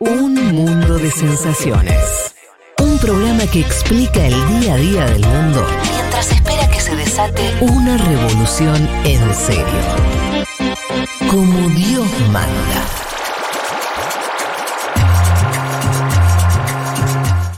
Un mundo de sensaciones. Un programa que explica el día a día del mundo mientras espera que se desate una revolución en serio. Como Dios manda.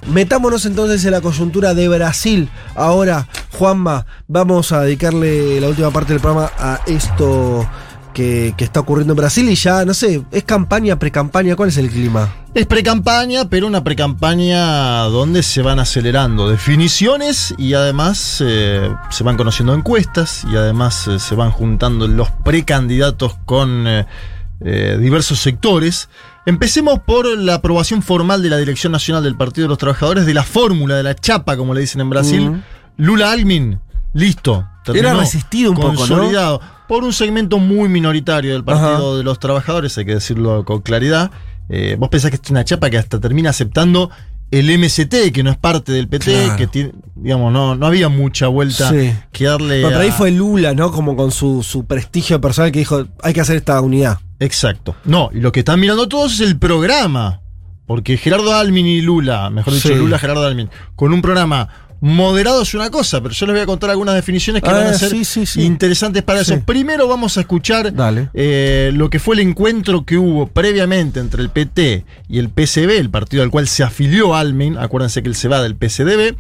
Metámonos entonces en la coyuntura de Brasil. Ahora, Juanma, vamos a dedicarle la última parte del programa a esto que, que está ocurriendo en Brasil y ya, no sé, ¿es campaña, pre-campaña? ¿Cuál es el clima? Es precampaña, pero una precampaña donde se van acelerando definiciones y además eh, se van conociendo encuestas y además eh, se van juntando los precandidatos con eh, diversos sectores. Empecemos por la aprobación formal de la Dirección Nacional del Partido de los Trabajadores de la fórmula, de la chapa, como le dicen en Brasil. Mm. Lula Almin, listo. Era resistido un poco, ¿no? Por un segmento muy minoritario del Partido Ajá. de los Trabajadores, hay que decirlo con claridad. Eh, vos pensás que es una chapa que hasta termina aceptando el MST, que no es parte del PT, Claro. que tiene, digamos, no, no había mucha vuelta Sí. que darle. Pero ahí fue Lula, ¿no? Como con su, su prestigio personal que dijo, hay que hacer esta unidad. Exacto. No, y lo que están mirando todos es el programa. Porque Gerardo Almin y Lula, mejor dicho, Sí. Lula, Gerardo Almin, con un programa moderado es una cosa, pero yo les voy a contar algunas definiciones que Ah, van a ser sí, sí, sí. interesantes para Sí. eso. Primero vamos a escuchar Dale. eh, lo que fue el encuentro que hubo previamente entre el PT y el PCB, el partido al cual se afilió Almin. Acuérdense que él se va del PCDB.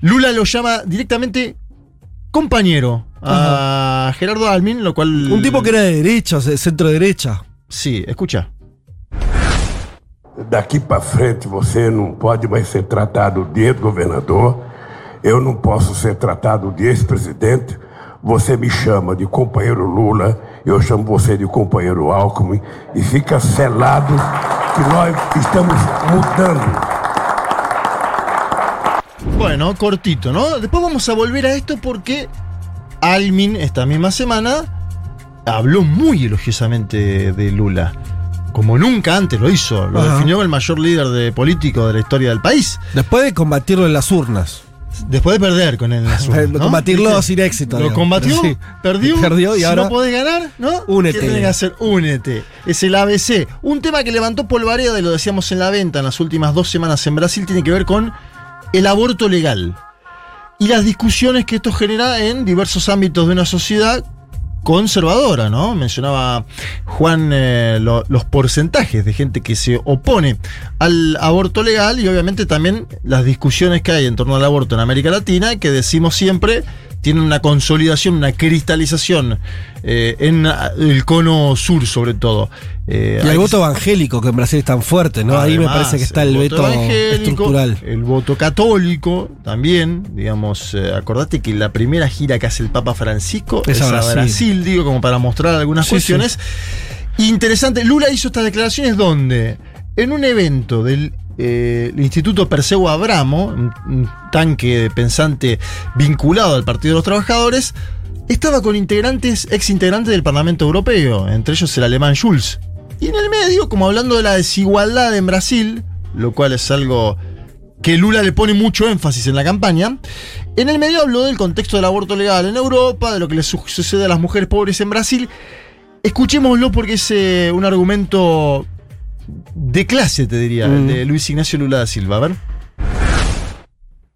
Lula lo llama directamente compañero a Gerardo Almin, lo cual. Un tipo que era de derecha, de centro derecha. Sí, escucha. Daqui para frente você não pode mais ser tratado de governador, eu não posso ser tratado de ex-presidente. Você me chama de companheiro Lula, eu chamo você de companheiro Alckmin e fica selado que nós estamos mudando. Bueno, cortito, ¿no? Después vamos a volver a esto porque Almin esta misma semana habló muy elogiosamente de Lula. Como nunca antes lo hizo. Lo Ajá. definió como el mayor líder de político de la historia del país. Después de combatirlo en las urnas. Después de perder con él. Combatirlo sin éxito. Lo digamos. combatió, Sí. perdió, Perdió y si ahora. no podés ganar, ¿no? Únete. ¿Qué tenés que hacer? Únete. Es el ABC. Un tema que levantó Polvareda, y lo decíamos en la venta en las últimas dos semanas en Brasil, tiene que ver con el aborto legal. Y las discusiones que esto genera en diversos ámbitos de una sociedad conservadora, ¿no? Mencionaba Juan eh, lo- los porcentajes de gente que se opone al aborto legal y obviamente también las discusiones que hay en torno al aborto en América Latina, que decimos siempre tienen una consolidación, una cristalización eh, en el cono sur sobre todo. Eh, Y el hay- voto evangélico, que en Brasil es tan fuerte, ¿no? Ahí me parece que está el, veto evangélico, estructural. El voto católico también, digamos, eh, acordate que la primera gira que hace el Papa Francisco Es es, a Brasil. Brasil. digo, como para mostrar algunas Sí, cuestiones. Interesante, Lula hizo estas declaraciones donde, en un evento del eh, el Instituto Perseo Abramo, un, tanque pensante vinculado al Partido de los Trabajadores, estaba con integrantes, ex integrantes del Parlamento Europeo, entre ellos el alemán Schulz. Y en el medio, como hablando de la desigualdad en Brasil, lo cual es algo que Lula le pone mucho énfasis en la campaña, en el medio habló del contexto del aborto legal en Europa, de lo que le su- sucede a las mujeres pobres en Brasil. Escuchémoslo porque es eh, un argumento de clase, te diría, el de Luis Ignacio Lula da Silva. A ver.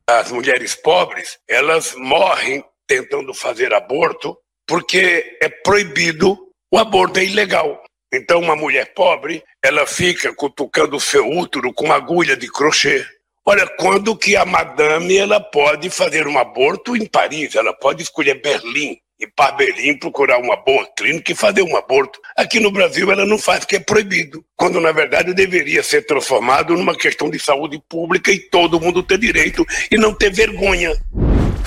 As mulheres pobres, elas morrem tentando fazer aborto porque é proibido, o aborto é ilegal. Então uma mulher pobre, ela fica cutucando o seu útero com uma agulha de crochê. Olha, quando que a madame ela pode fazer um aborto em Paris, ela pode escolher Berlim, ir para Berlim procurar uma boa clínica e fazer um aborto. Aqui no Brasil ela não faz porque é proibido, quando na verdade deveria ser transformado numa questão de saúde pública e todo mundo ter direito e não ter vergonha.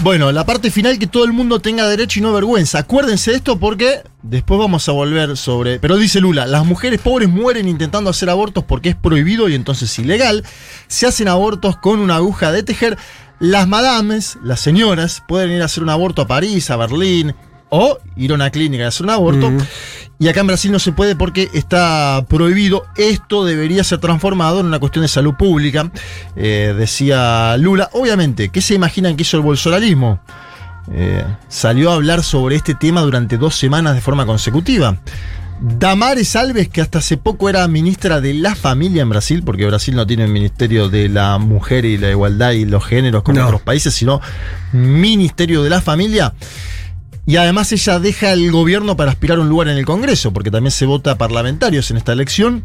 Bueno, la parte final que todo el mundo tenga derecho y no vergüenza. Acuérdense de esto porque después vamos a volver sobre. Pero dice Lula, las mujeres pobres mueren intentando hacer abortos porque es prohibido y entonces ilegal. Se hacen abortos con una aguja de tejer. Las madames, las señoras, pueden ir a hacer un aborto a París, a Berlín o ir a una clínica a hacer un aborto. Y acá en Brasil no se puede porque está prohibido. Esto debería ser transformado en una cuestión de salud pública, eh, decía Lula. Obviamente, ¿qué se imaginan que hizo el bolsonarismo? Eh, salió a hablar sobre este tema durante dos semanas de forma consecutiva. Damares Alves, que hasta hace poco era ministra de la familia en Brasil, porque Brasil no tiene el Ministerio de la Mujer y la Igualdad y los Géneros como No. otros países, sino Ministerio de la Familia. Y además ella deja el gobierno para aspirar a un lugar en el Congreso, porque también se vota a parlamentarios en esta elección.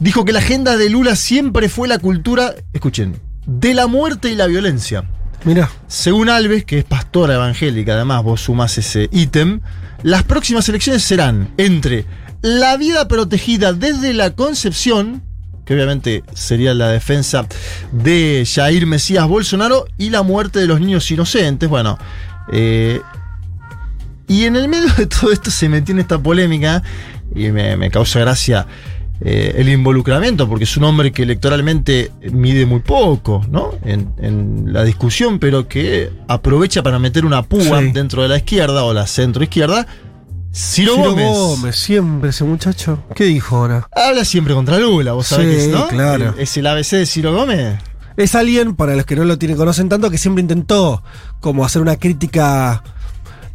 Dijo que la agenda de Lula siempre fue la cultura, escuchen, de la muerte y la violencia. Mira. Según Alves, que es pastora evangélica, además vos sumás ese ítem, las próximas elecciones serán entre la vida protegida desde la concepción, que obviamente sería la defensa de Jair Mesías Bolsonaro, y la muerte de los niños inocentes. Bueno, eh, y en el medio de todo esto se metió en esta polémica, y me, me causa gracia eh, el involucramiento, porque es un hombre que electoralmente mide muy poco, ¿no? En, en la discusión, pero que aprovecha para meter una púa Sí. dentro de la izquierda o la centro izquierda. Ciro, Ciro Gómez. Gómez, siempre ese muchacho. ¿Qué dijo ahora? Habla siempre contra Lula, vos sabés Sí, ¿no? claro. ¿Es el ABC de Ciro Gómez? Es alguien, para los que no lo tienen, conocen tanto, que siempre intentó como hacer una crítica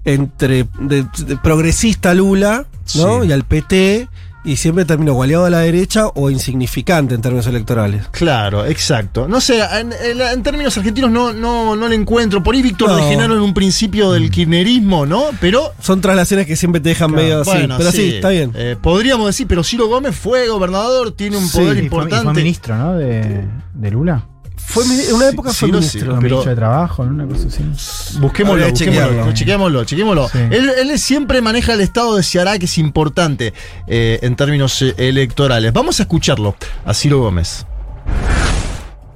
entre de- de progresista Lula, ¿no? Sí. Y al PT, y siempre terminó gualeado a la derecha o insignificante en términos electorales. Claro, exacto. No sé, en, términos argentinos no, no, no le encuentro. Por ahí Víctor No. de Genaro en un principio del kirchnerismo, ¿no? Pero Son traslaciones que siempre te dejan medio así. Bueno, Pero sí, está bien. Eh, podríamos decir, pero Ciro Gómez fue gobernador, tiene un Sí, poder y Y fue, y importante. fue ministro, ¿no? De, de Lula. Fue una época sí, fue no, ministro. sí, Fue pero- ministro de Trabajo, ¿no? Una cosa así. Busquémoslo, que busquémoslo, chequémoslo, chequémoslo. Sí. Él, él siempre maneja el estado de Ceará, que es importante eh, en términos eh, electorales. Vamos a escucharlo a Ciro Gómez.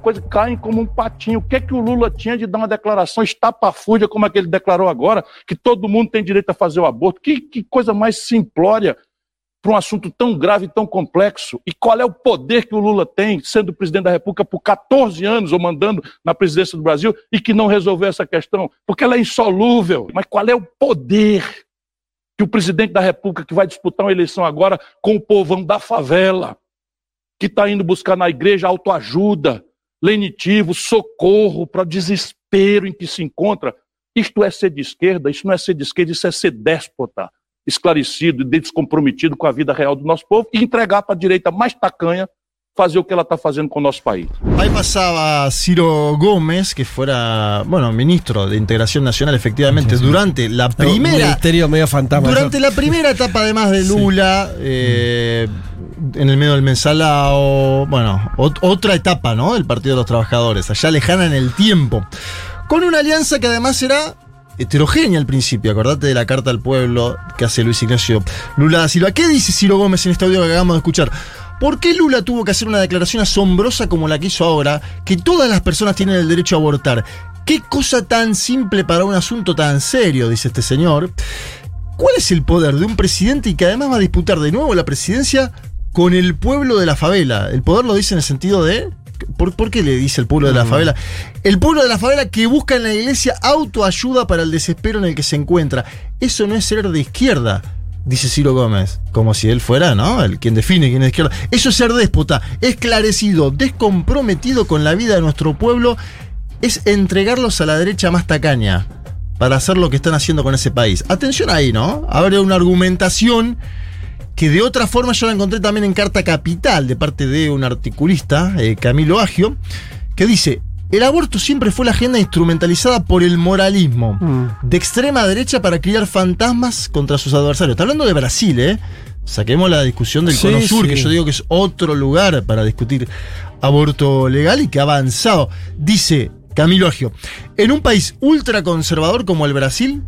coisas caem como um patinho. O que, que o Lula tinha de dar uma declaração estapafúrdia como a que ele declarou agora, que todo mundo tem direito a fazer o aborto? Que, que coisa mais simplória para um assunto tão grave tão complexo. E qual é o poder que o Lula tem, sendo presidente da República por 14 anos, ou mandando na presidência do Brasil, e que não resolveu essa questão? Porque ela é insolúvel. Mas qual é o poder que o presidente da República, que vai disputar uma eleição agora com o povão da favela, que está indo buscar na igreja autoajuda, lenitivo, socorro para o desespero em que se encontra. Isto é ser de esquerda, isso não é ser de esquerda, isso é ser déspota, esclarecido e descomprometido com a vida real do nosso povo e entregar para a direita mais tacanha fazer o que ela está fazendo com o nosso país. Ahí pasaba Ciro Gómez, que fuera, bueno, ministro de Integración Nacional, efectivamente, durante la primera medio fantasma. Durante la primera etapa, además de Lula, eh, en el medio del mensalao, bueno, ot- otra etapa, ¿no? Del Partido de los Trabajadores, allá lejana en el tiempo. Con una alianza que además era heterogénea al principio. Acordate de la carta al pueblo que hace Luis Ignacio Lula da Silva. ¿Qué dice Ciro Gómez en este audio que acabamos de escuchar? ¿Por qué Lula tuvo que hacer una declaración asombrosa como la que hizo ahora, que todas las personas tienen el derecho a abortar? ¿Qué cosa tan simple para un asunto tan serio, dice este señor? ¿Cuál es el poder de un presidente y que además va a disputar de nuevo la presidencia con el pueblo de la favela? El poder lo dice en el sentido de. ¿Por, por qué le dice el pueblo de la favela? El pueblo de la favela que busca en la iglesia autoayuda para el desespero en el que se encuentra. Eso no es ser de izquierda, dice Ciro Gómez. Como si él fuera, ¿no? El quien define quién es de izquierda. Eso es ser déspota, esclarecido, descomprometido con la vida de nuestro pueblo. Es entregarlos a la derecha más tacaña para hacer lo que están haciendo con ese país. Atención ahí, ¿no? Habrá una argumentación que de otra forma yo la encontré también en Carta Capital de parte de un articulista, eh, Camilo Agio, que dice, el aborto siempre fue la agenda instrumentalizada por el moralismo Mm. de extrema derecha para criar fantasmas contra sus adversarios. Está hablando de Brasil, ¿eh? Saquemos la discusión del Sí, Cono Sur, sí. que yo digo que es otro lugar para discutir aborto legal y que ha avanzado. Dice Camilo Agio, en un país ultraconservador como el Brasil,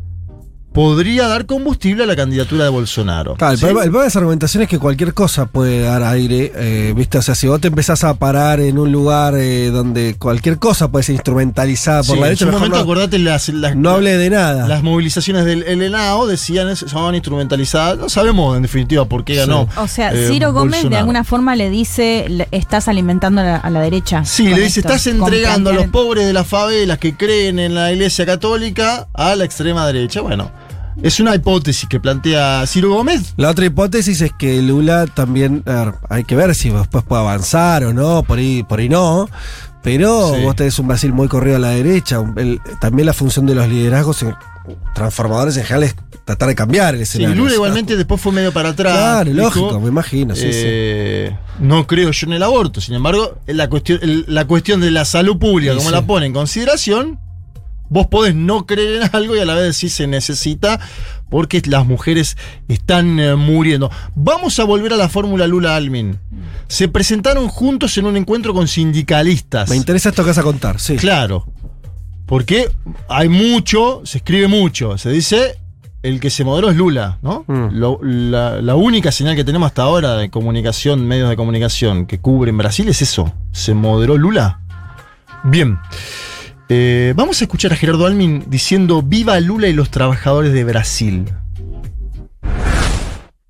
podría dar combustible a la candidatura de Bolsonaro. Claro, el, ¿Sí? problema, el problema de esa argumentación es que cualquier cosa puede dar aire, eh, ¿viste? O sea, si vos te empezás a parar en un lugar eh, donde cualquier cosa puede ser instrumentalizada por Sí, la en derecha, su mejor momento, no, acordate, las, las- no hable de nada. las movilizaciones del ENAO decían son instrumentalizadas. No sabemos en definitiva por qué ganó. O sea, eh, Ciro Gómez de alguna forma le dice, estás alimentando a la, a la derecha. Sí, le dice, esto, estás entregando a los pobres de las favelas que creen en la iglesia católica a la extrema derecha. Bueno, es una hipótesis que plantea Ciro Gómez. La otra hipótesis es que Lula también, ver, hay que ver si después puede avanzar o no, por ahí, por ahí no. Pero Sí. vos tenés un Brasil muy corrido a la derecha. El- también la función de los liderazgos en- transformadores en general es tratar de cambiar el Sí, escenario. Lula igualmente después fue medio para atrás. Claro, dijo, lógico, me imagino, sí, eh, No creo yo en el aborto. Sin embargo, la cuestión, la cuestión de la salud pública, como la pone en consideración, vos podés no creer en algo y a la vez decir se necesita porque las mujeres están eh, muriendo. Vamos a volver a la fórmula Lula-Almin. Se presentaron juntos en un encuentro con sindicalistas. Me interesa esto que vas a contar, sí. Claro. Porque hay mucho, se escribe mucho. Se dice el que se moderó es Lula, ¿no? Mm. Lo- la, la única señal que tenemos hasta ahora de comunicación, medios de comunicación que cubren Brasil es eso. ¿Se moderó Lula? Bien. Eh, vamos a escuchar a Gerardo Almin diciendo Viva Lula y los trabajadores de Brasil.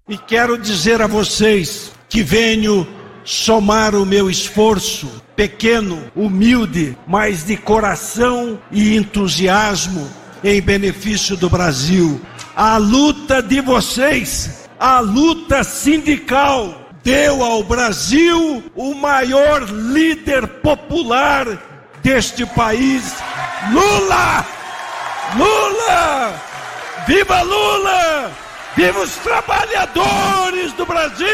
E quero dizer a vocês que venho somar o meu esforço, pequeno, humilde, mas de coração e entusiasmo em benefício do Brasil. A luta de vocês, a luta sindical, deu ao Brasil o maior líder popular deste país, Lula! Lula! Viva Lula! Viva os trabalhadores do Brasil!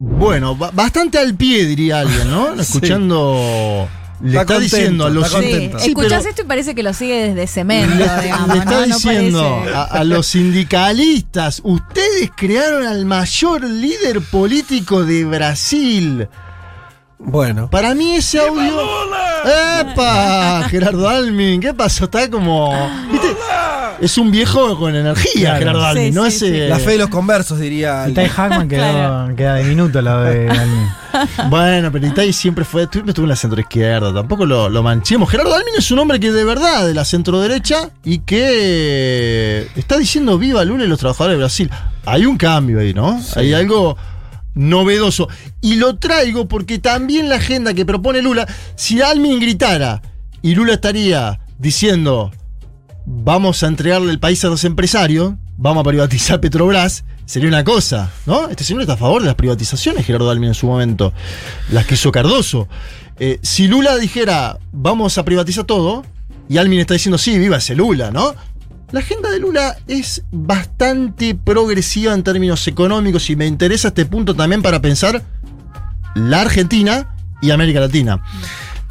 Bueno, ba- bastante al pie, diría alguien, ¿no? Escuchando. Le Está está, contento, diciendo a los Sí, escuchás pero- esto y parece que lo sigue desde cemento, Le, digamos, le está diciendo a los sindicalistas, ustedes crearon al mayor líder político de Brasil. Bueno. Para mí ese audio... ¡Epa! Gerardo Almin, ¿qué pasó? Está como... ¿viste? Es un viejo con energía, Claro. Gerardo Almin, Sí, no sí, es... sí. eh, La fe de los conversos, diría. Itai alguien. Hackman quedó, Claro. queda diminuto lo de Almin. Bueno, pero Itai siempre fue, siempre estuvo en la centro izquierda, tampoco lo, lo manchemos. Gerardo Almin es un hombre que de verdad de la centro derecha y que está diciendo viva Lula y los trabajadores de Brasil. Hay un cambio ahí, ¿no? Hay algo novedoso. Y lo traigo porque también la agenda que propone Lula, si Almin gritara y Lula estaría diciendo vamos a entregarle el país a los empresarios, vamos a privatizar Petrobras, sería una cosa, ¿no? Este señor está a favor de las privatizaciones, Gerardo Almin en su momento, las que hizo Cardoso. Eh, si Lula dijera, vamos a privatizar todo, y Almin está diciendo, sí, viva ese Lula, ¿no? La agenda de Lula es bastante progresiva en términos económicos y me interesa este punto también para pensar la Argentina y América Latina.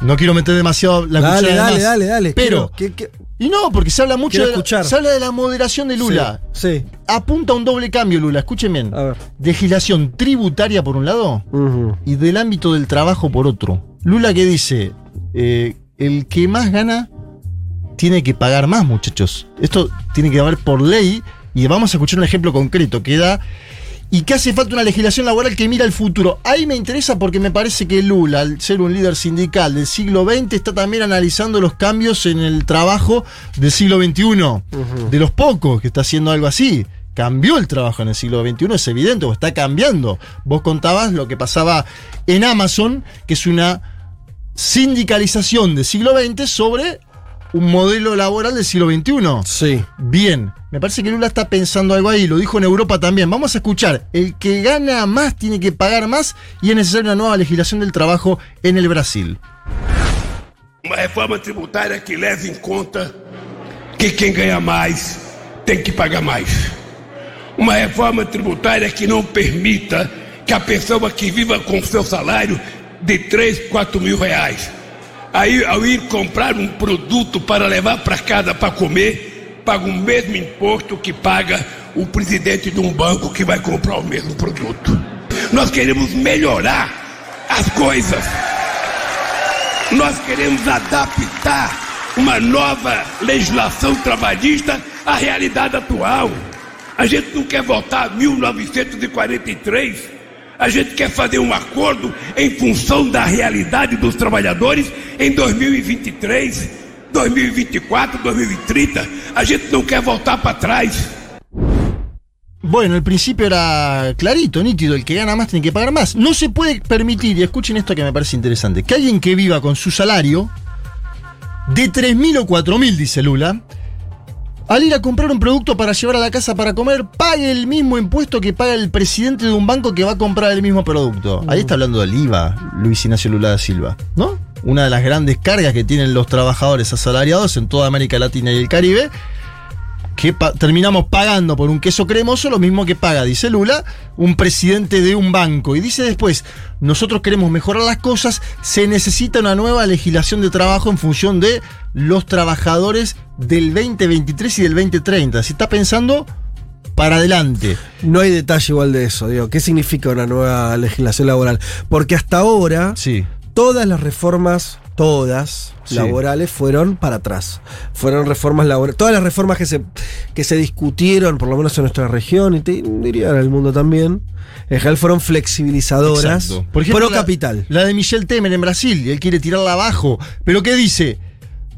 No quiero meter demasiado la Dale, cuchara de dale, más, dale, dale. Pero, Quiero- que- que- y no, porque se habla mucho de la, se habla de la moderación de Lula. Sí. Apunta a un doble cambio, Lula. Escuchen bien. A ver. Legislación tributaria por un lado y del ámbito del trabajo por otro. Lula que dice, eh, el que más gana tiene que pagar más, muchachos. Esto tiene que haber por ley y vamos a escuchar un ejemplo concreto que da y que hace falta una legislación laboral que mira al futuro. Ahí me interesa porque me parece que Lula, al ser un líder sindical del siglo XX, está también analizando los cambios en el trabajo del siglo XXI. De los pocos que está haciendo algo así. Cambió el trabajo en el siglo XXI, es evidente, o está cambiando. Vos contabas lo que pasaba en Amazon, que es una sindicalización del siglo XX sobre un modelo laboral del siglo XXI. Sí. Bien, me parece que Lula está pensando algo ahí, lo dijo en Europa también. Vamos a escuchar, el que gana más tiene que pagar más y es necesaria una nueva legislación del trabajo en el Brasil. Uma reforma tributária que leve em conta que quem ganha mais tem que pagar mais. Uma reforma tributária que não permita que a pessoa que viva com seu salário de 3, 4 mil reais, aí ao ir comprar um produto para levar para casa para comer, paga o mesmo imposto que paga o presidente de um banco que vai comprar o mesmo produto. Nós queremos melhorar as coisas. Nós queremos adaptar uma nova legislação trabalhista à realidade atual. A gente não quer voltar a 1943. A gente quer fazer um acordo em função da realidade dos trabalhadores em 2023, 2024, 2030. A gente não quer voltar para trás. Bueno, el principio era clarito, nítido, el que gana más tiene que pagar más. No se puede permitir, y escuchen esto que me parece interesante, que alguien que viva con su salario de 3.000 o 4.000, dice Lula, al ir a comprar un producto para llevar a la casa para comer, pague el mismo impuesto que paga el presidente de un banco que va a comprar el mismo producto. Ahí está hablando del IVA, Luis Ignacio Lula da Silva, ¿no? Una de las grandes cargas que tienen los trabajadores asalariados en toda América Latina y el Caribe que pa- terminamos pagando por un queso cremoso lo mismo que paga, dice Lula, un presidente de un banco. Y dice después, nosotros queremos mejorar las cosas, se necesita una nueva legislación de trabajo en función de los trabajadores del 2023 y del 2030. Si está pensando para adelante. No hay detalle igual de eso, digo. ¿Qué significa una nueva legislación laboral? Porque hasta ahora Sí. todas las reformas, todas Sí. laborales, fueron para atrás. Fueron reformas laborales. Todas las reformas que se, que se discutieron, por lo menos en nuestra región, y te diría en el mundo también, en general fueron flexibilizadoras. Exacto. Por ejemplo, pro la- capital. La, de Michel Temer en Brasil, y él quiere tirarla abajo. Pero ¿qué dice?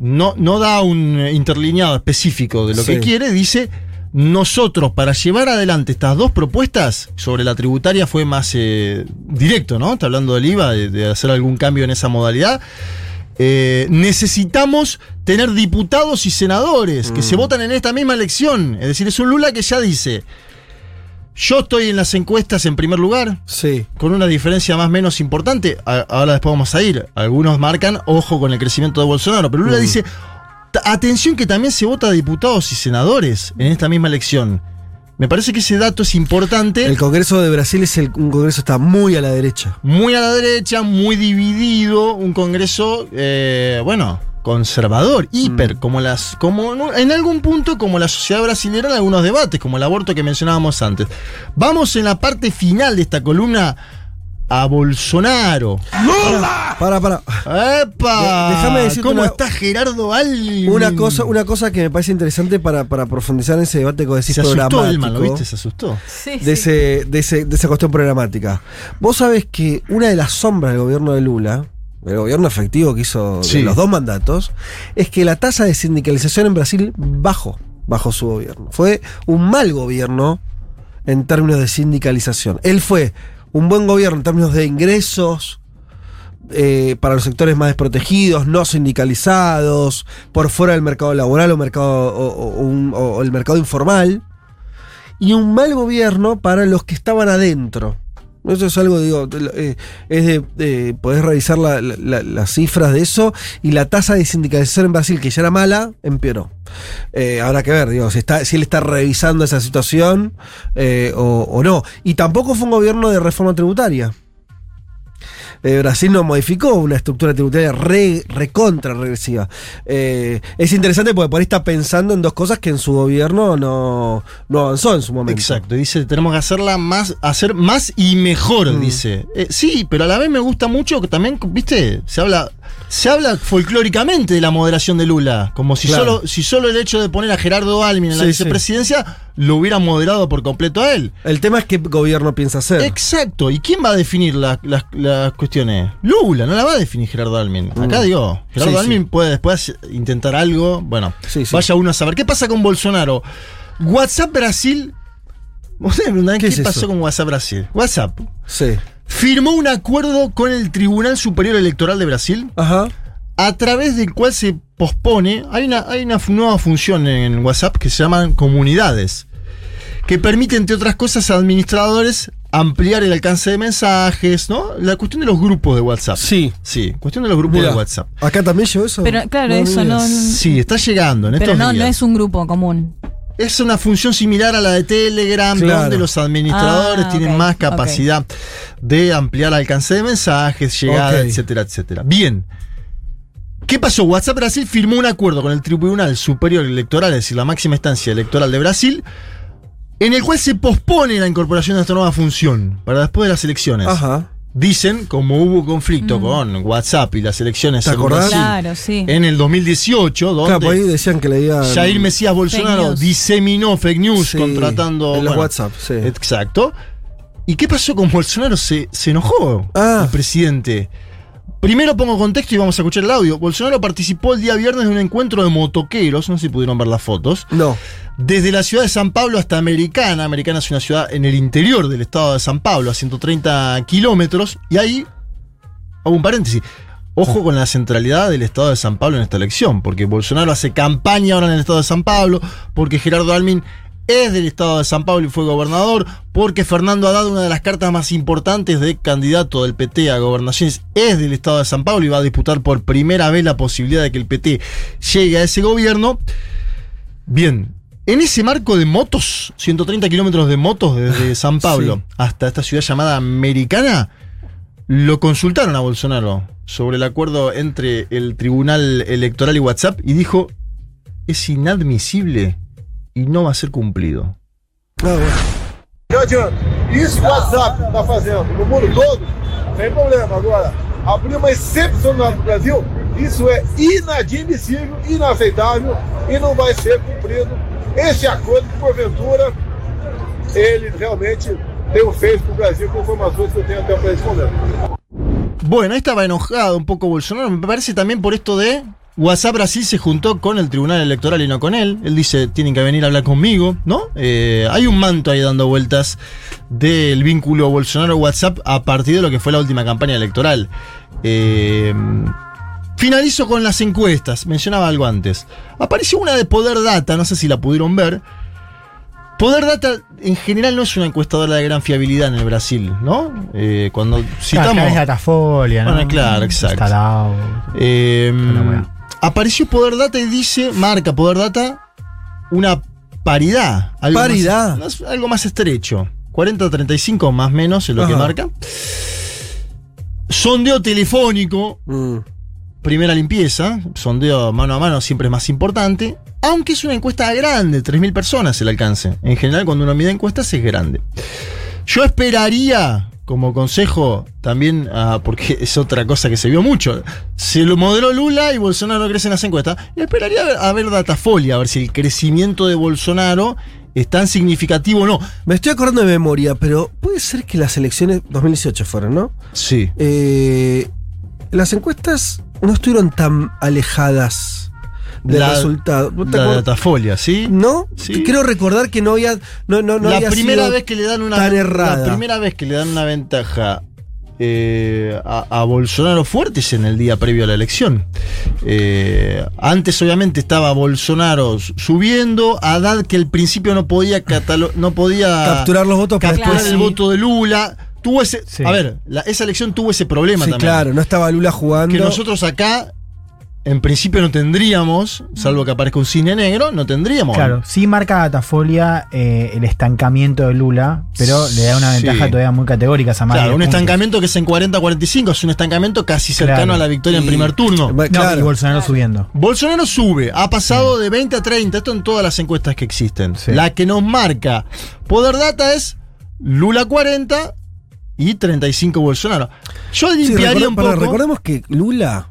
No, no da un eh, interlineado específico de lo Sí. que quiere, dice. Nosotros, para llevar adelante estas dos propuestas, sobre la tributaria fue más eh, directo, ¿no? Está hablando del IVA, de, de hacer algún cambio en esa modalidad. Eh, necesitamos tener diputados y senadores que se votan en esta misma elección. Es decir, es un Lula que ya dice: Yo estoy en las encuestas en primer lugar, Sí. con una diferencia más o menos importante. A- ahora después vamos a ir. Algunos marcan, ojo con el crecimiento de Bolsonaro, pero Lula Mm. dice, "Ta- atención que también se vota a diputados y senadores en esta misma elección. Me parece que ese dato es importante. El Congreso de Brasil es el, un Congreso que está muy a la derecha. muy a la derecha, muy dividido, un Congreso, eh, bueno, conservador, hiper, como las, como en algún punto como la sociedad brasileña en algunos debates, como el aborto que mencionábamos antes. Vamos en la parte final de esta columna a Bolsonaro. Para, para. ¡Epa! De- déjame decirte ¿Cómo una- está Gerardo Alvin? Una cosa, una cosa que me parece interesante para, para profundizar en ese debate que decís Se asustó. Elman, ¿lo viste? Se asustó. de, ese, de, ese- de esa cuestión programática. Vos sabés que una de las sombras del gobierno de Lula, el gobierno efectivo que hizo Sí. los dos mandatos, es que la tasa de sindicalización en Brasil bajó bajo su gobierno. Fue un mal gobierno en términos de sindicalización. Él fue un buen gobierno en términos de ingresos. eh, para los sectores más desprotegidos, no sindicalizados, por fuera del mercado laboral o, mercado, o- o- el mercado informal y un mal gobierno para los que estaban adentro. Eso es algo, digo, eh, es de, revisar la- la- las cifras de eso y la tasa de sindicalización en Brasil, que ya era mala, empeoró. Eh, habrá que ver, digo, si, está, si él está revisando esa situación eh, o, o no. Y tampoco fue un gobierno de reforma tributaria. Eh, Brasil no modificó una estructura tributaria re, recontra regresiva. Eh, es interesante porque por ahí está pensando en dos cosas que en su gobierno no, no avanzó en su momento. Exacto, dice, tenemos que hacerla más, hacer más y mejor, Mm. dice. Eh, sí, pero a la vez me gusta mucho que también, viste, se habla, se habla folclóricamente de la moderación de Lula, como si Claro. solo, si solo el hecho de poner a Gerardo Almin en la Sí, sí. vicepresidencia lo hubiera moderado por completo a él. El tema es qué gobierno piensa hacer. Exacto, ¿y quién va a definir la- las, las cuestiones? Lula, no la va a definir Gerardo Almin. Acá Mm. digo, Gerardo Sí, Almin puede después intentar algo. Bueno, vaya uno a saber. ¿Qué pasa con Bolsonaro? WhatsApp Brasil. Ustedes me preguntan, ¿Qué ¿qué, es pasó eso? con WhatsApp Brasil? WhatsApp Sí. Firmó un acuerdo con el Tribunal Superior Electoral de Brasil Ajá. a través del cual se pospone. Hay una, hay una nueva función en WhatsApp que se llaman comunidades, que permite, entre otras cosas, a administradores ampliar el alcance de mensajes, ¿no? La cuestión de los grupos de WhatsApp. Sí. Sí, cuestión de los grupos de WhatsApp. Acá también llegó eso. Pero claro, eso no. Sí, está llegando en Pero estos no, días. no es un grupo común. Es una función similar a la de Telegram, Claro. donde los administradores Ah, tienen más capacidad de ampliar el alcance de mensajes, llegada, Ok. etcétera, etcétera. Bien. ¿Qué pasó? WhatsApp Brasil firmó un acuerdo con el Tribunal Superior Electoral, es decir, la máxima instancia electoral de Brasil, en el cual se pospone la incorporación de esta nueva función para después de las elecciones. Ajá. Dicen, como hubo conflicto Mm. con WhatsApp y las elecciones ¿Te en acordás? Brasil Claro, sí. en el 2018, donde Claro, ahí decían que le digan. Jair Mesías Bolsonaro diseminó fake news Sí, contratando. En los bueno, WhatsApp, sí. Exacto. ¿Y qué pasó con Bolsonaro? Se, se enojó Ah. el presidente. Primero pongo contexto y vamos a escuchar el audio. Bolsonaro participó el día viernes de un encuentro de motoqueros, no sé si pudieron ver las fotos, No. desde la ciudad de San Pablo hasta Americana. Americana es una ciudad en el interior del estado de San Pablo, a 130 kilómetros. Y ahí, hago un paréntesis, ojo con la centralidad del estado de San Pablo en esta elección, porque Bolsonaro hace campaña ahora en el estado de San Pablo, porque Gerardo Almin es del estado de San Pablo y fue gobernador, porque Fernando Haddad, una de las cartas más importantes de candidato del PT a gobernaciones, es del estado de San Pablo y va a disputar por primera vez la posibilidad de que el PT llegue a ese gobierno. Bien, En ese marco de motos, 130 kilómetros de motos desde San Pablo hasta esta ciudad llamada Americana, lo consultaron a Bolsonaro sobre el acuerdo entre el Tribunal Electoral y WhatsApp y dijo, es inadmisible y no va a ser cumplido. Ah, bueno. Não adianta. Isso o WhatsApp está fazendo no mundo todo, sem problema. Agora, abrir uma excepcional no Brasil, isso é inadmissível, inaceitável e não vai ser cumprido. Esse acordo, que porventura, ele realmente tem feito para o Brasil com informações que eu tenho até para esse momento. Bueno, ahí estaba enojado un poco Bolsonaro, me parece también por esto de WhatsApp Brasil se juntó con el Tribunal Electoral y no con él. Él dice, tienen que venir a hablar conmigo, ¿no? Eh, hay un manto ahí dando vueltas del vínculo Bolsonaro-WhatsApp a partir de lo que fue la última campaña electoral. Eh, finalizo con las encuestas, mencionaba algo antes. Apareció una de Poder Data, no sé si la pudieron ver. Poder Data en general no es una encuestadora de gran fiabilidad en el Brasil, ¿no? Eh, cuando citamos... Acá es Datafolia, ¿no? Bueno, claro, exacto. Eh. Apareció Poder Data y dice, marca Poder Data, una paridad. Algo Paridad. Más, algo más estrecho. 40-35 más o menos es lo que marca. Sondeo telefónico, Mm. primera limpieza. Sondeo mano a mano siempre es más importante. Aunque es una encuesta grande, 3.000 personas el alcance. En general, cuando uno mide encuestas es grande. Yo esperaría, como consejo, también, ah, porque es otra cosa que se vio mucho, se lo modeló Lula y Bolsonaro crece en las encuestas. Y esperaría a ver, Datafolia, a ver si el crecimiento de Bolsonaro es tan significativo o no. Me estoy acordando de memoria, pero puede ser que las elecciones 2018 fueron, ¿no? Sí. Eh, las encuestas no estuvieron tan alejadas del La- resultado. ¿No te La Datafolia, ¿sí? ¿No? Sí. Creo recordar que no había. No, no, no la había primera sido vez que le dan una tan errada. la primera vez que le dan una ventaja eh, a, a Bolsonaro fuerte es en el día previo a la elección. Eh, antes obviamente estaba Bolsonaro subiendo, Haddad que al principio no podía no podía capturar los votos para capturar después el sí. voto de Lula. Tuvo ese, Sí. a ver, la- esa elección tuvo ese problema Sí, también. claro, no estaba Lula jugando. Que nosotros acá en principio no tendríamos, salvo que aparezca un cine negro, no tendríamos. Claro, sí marca Datafolia eh, el estancamiento de Lula, pero le da una Sí. ventaja todavía muy categórica a esa Claro, un estancamiento que es en 40-45, es un estancamiento casi cercano Claro. a la victoria en Y- primer turno. No, claro. y Bolsonaro subiendo. Bolsonaro sube, ha pasado de 20 a 30, esto en todas las encuestas que existen. Sí. La que nos marca Poder Data es Lula 40 y 35 Bolsonaro. Yo Sí, limpiaría un poco. recordemos que Lula,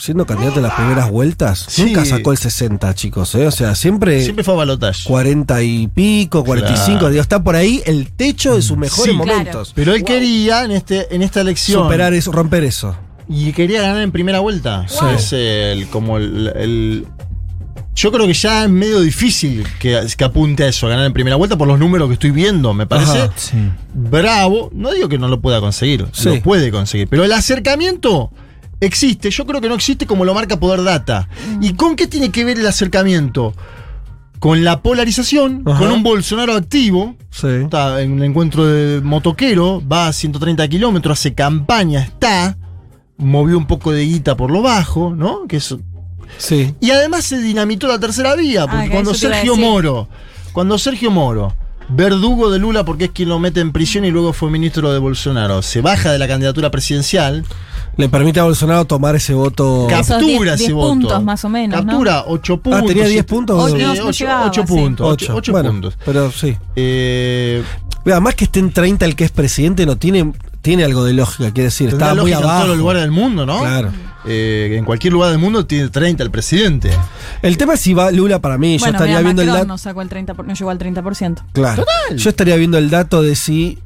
siendo candidato en las primeras vueltas, Sí. nunca sacó el 60, chicos. ¿eh? O sea, siempre, Siempre fue a balotaje. 40 y pico, 45. Claro. Digo, está por ahí el techo de sus mejores Sí. momentos. Pero él quería en, este, en esta elección. Superar eso, romper eso. Y quería ganar en primera vuelta. Es el, como el, el- Yo creo que ya es medio difícil que, que apunte a eso, a ganar en primera vuelta por los números que estoy viendo. Me parece Ajá. Sí. bravo. No digo que no lo pueda conseguir, Sí. lo puede conseguir. Pero el acercamiento existe. Yo creo que no existe como lo marca Poder Data. ¿Y con qué tiene que ver el acercamiento? Con la polarización, Ajá. con un Bolsonaro activo, Sí. está en un encuentro de motoquero, va a 130 kilómetros, hace campaña, está, movió un poco de guita por lo bajo, ¿no? Que es- Sí. y además se dinamitó la tercera vía, porque Ah, cuando Sergio. Moro, cuando Sergio Moro, verdugo de Lula porque es quien lo mete en prisión y luego fue ministro de Bolsonaro, se baja de la candidatura presidencial, Le permite a Bolsonaro tomar ese voto. Captura 10 ese 10 voto. puntos más o menos, ¿no? Captura 8 puntos. tenía 10 siete- puntos. Sí, No, no 8, llegaba, sí. puntos. 8, 8 bueno, puntos. Pero sí. Eh, Además que esté en 30 el que es presidente no tiene, tiene algo de lógica, quiere decir, está muy lógica en abajo. todos los lugares del mundo, ¿no? Claro. Eh, en cualquier lugar del mundo tiene 30 el presidente. El tema es si va Lula para mí, yo Bueno, estaría mira, viendo el Macron dato. no sacó el 30, por- no llegó al 30%. Claro. Yo estaría viendo el dato de si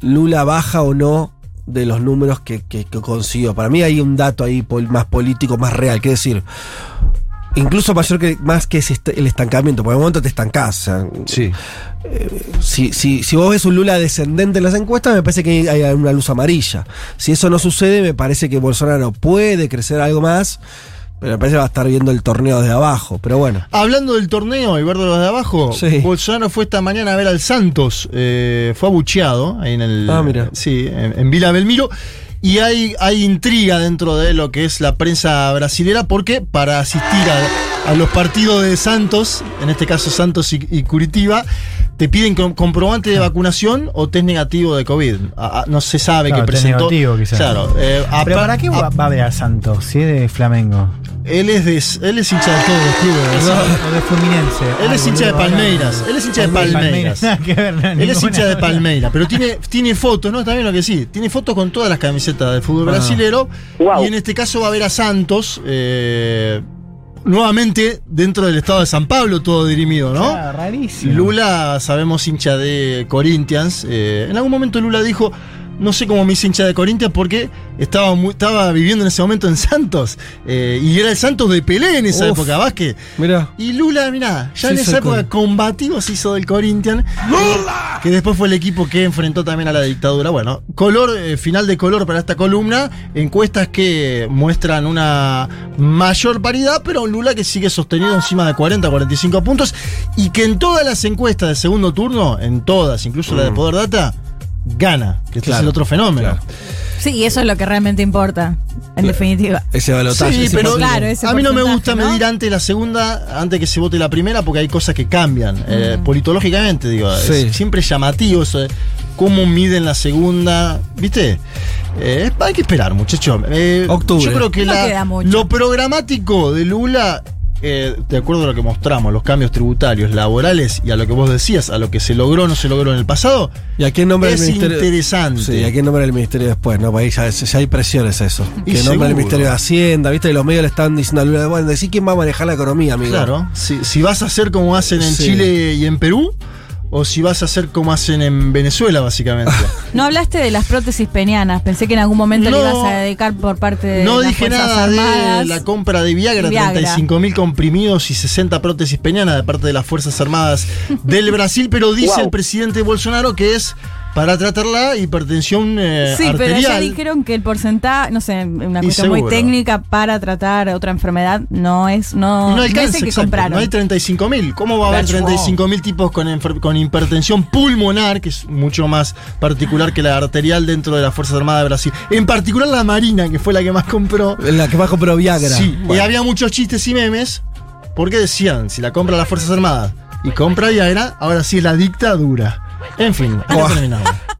Lula baja o no de los números que, que, que consiguió. Para mí hay un dato ahí pol- más político, más real. Quiere decir, incluso mayor que más que el estancamiento. Porque en un momento te estancás. o sea, Sí. si, si, si vos ves un Lula descendente en las encuestas, me parece que hay una luz amarilla. Si eso no sucede, me parece que Bolsonaro puede crecer algo más. Pero me parece que va a estar viendo el torneo de abajo. Pero bueno. Hablando del torneo y ver de los de abajo, Sí. Bolsonaro fue esta mañana a ver al Santos. eh, fue abucheado ahí en el. Ah, mira. Sí, en, en Vila Belmiro. Y hay, hay intriga dentro de lo que es la prensa brasilera, porque para asistir a, a los partidos de Santos, en este caso Santos y, y Curitiba, te piden com- comprobante de vacunación o test negativo de COVID. Ah, ah, no se sabe Claro, que test presentó. negativo, quizás. Claro. eh, Pero ¿para qué va a ver a Santos si es de Flamengo? Él es de, él es hincha de todos los clubes, ¿verdad? O de Fluminense. Él Ay, es hincha de Palmeiras. Él es hincha de Palmeiras. Él es hincha de Palmeiras, pero tiene, tiene fotos, ¿no? Está bien lo que sí. Tiene fotos con todas las camisetas del fútbol Ah. brasilero. Wow. Y en este caso va a ver a Santos. eh, nuevamente dentro del estado de San Pablo, todo dirimido, ¿no? Ah, rarísimo. Lula, sabemos, hincha de Corinthians. eh, en algún momento Lula dijo. No sé cómo me hice hincha de Corinthians porque estaba, muy- estaba viviendo en ese momento en Santos. eh, y era el Santos de Pelé en esa Uf. época, Vázquez. Mirá. Y Lula, mirá, ya Sí, en esa época combativo se hizo del Corinthians. Que después fue el equipo que enfrentó también a la dictadura. Bueno, color, eh, final de color para esta columna. Encuestas que muestran una mayor paridad, pero un Lula que sigue sostenido encima de 40, 45 puntos. Y que en todas las encuestas del segundo turno, en todas, incluso la de Poder Data, gana. Que este Claro, es el otro fenómeno. claro. Sí, y eso es lo que realmente importa, en definitiva. Ese balotaje. Sí, ese pero. Claro, ese a mí no me gusta ¿no? medir antes la segunda, antes que se vote la primera, porque hay cosas que cambian. eh, politológicamente, digo. es siempre llamativo eso de cómo miden la segunda. ¿Viste? Eh, hay que esperar, muchachos. Eh, Octubre. Yo creo que No la- lo programático de Lula. Eh, de acuerdo a lo que mostramos, los cambios tributarios, laborales y a lo que vos decías, a lo que se logró o no se logró en el pasado, ¿Y a quién nombra es el ministerio? interesante. Sí, ¿y a quién nombra el ministerio después? No, ahí ya, ya hay presiones eso. Y que nombra el seguro. ministerio de Hacienda, viste, y los medios le están diciendo a Lula, bueno, decí quién va a manejar la economía, amigo. Claro, si, si vas a hacer como hacen en Sí. Chile y en Perú, o si vas a hacer como hacen en Venezuela, básicamente. No hablaste de las prótesis penianas. Pensé que en algún momento le No. ibas a dedicar por parte de no las dije Fuerzas nada de Armadas. la compra de Viagra, Viagra. 35 mil comprimidos y 60 prótesis peñanas de parte de las Fuerzas Armadas del Brasil, pero dice Wow. el presidente Bolsonaro que es para tratar la hipertensión eh, Sí, pero arterial. ya dijeron que el porcentaje, no sé, una cuestión muy técnica para tratar otra enfermedad no es no, no no alcanza, es el que exacto, compraron. no hay 35 mil. ¿Cómo va a haber That's 35 mil tipos con, con hipertensión pulmonar, que es mucho más particular que la arterial dentro de las Fuerzas Armadas de Brasil? En particular la Marina, que fue la que más compró. La que más compró Viagra. Sí, y había muchos chistes y memes, porque decían, si la compra las Fuerzas Armadas y compra Viagra, ahora sí es la dictadura. En fin, hemos terminado.